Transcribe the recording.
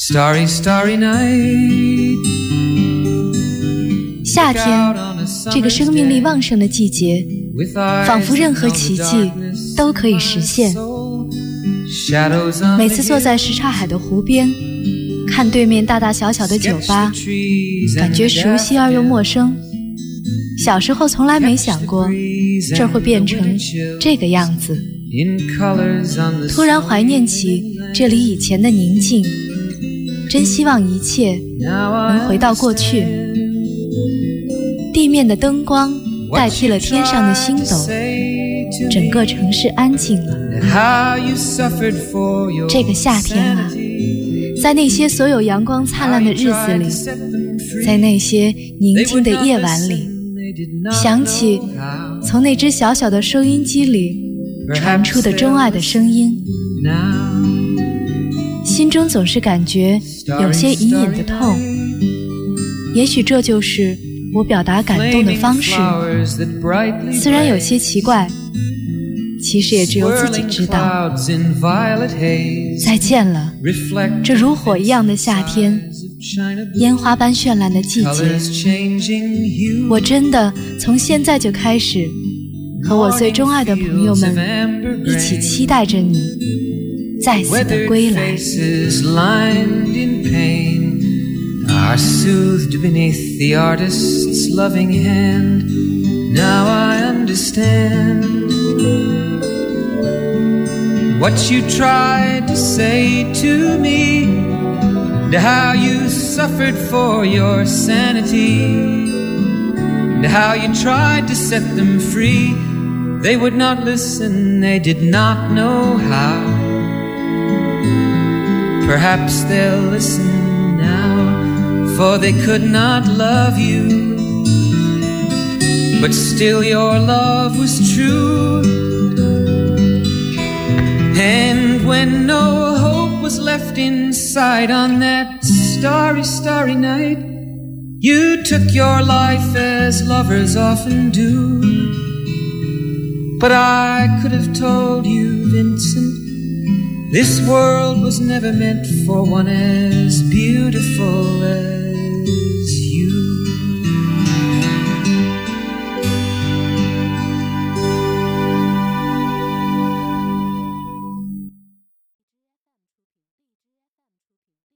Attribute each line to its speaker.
Speaker 1: Starry, starry night.
Speaker 2: 夏天，这个生命力旺盛的季节，仿佛任何奇迹都可以实现。每次坐在什刹海的湖边，看对面大大小小的酒吧，感觉熟悉而又陌生。小时候从来没想过，这会变成这个样子。突然怀念起这里以前的宁静。真希望一切能回到过去。地面的灯光代替了天上的星斗，整个城市安静了。这个夏天啊，在那些所有阳光灿烂的日子里，在那些宁静的夜晚里，想起从那只小小的收音机里传出的钟爱的声音。心中总是感觉有些隐隐的痛，也许这就是我表达感动的方式。虽然有些奇怪，其实也只有自己知道。再见了，这如火一样的夏天，烟花般绚烂的季节。我真的从现在就开始和我最钟爱的朋友们一起期待着你。再次的归来。Are soothed beneath the artist's loving hand. Now I understand what you tried to say to me, and how you suffered for your sanity, and how you tried to set them free. They would not listen, they did not know how. Perhaps they'll listen now, for they could not love you. But still, your love was true. And when no hope was left inside on that starry, starry night, you took your life as lovers often do. But I could have told you, Vincent this world was never meant for one as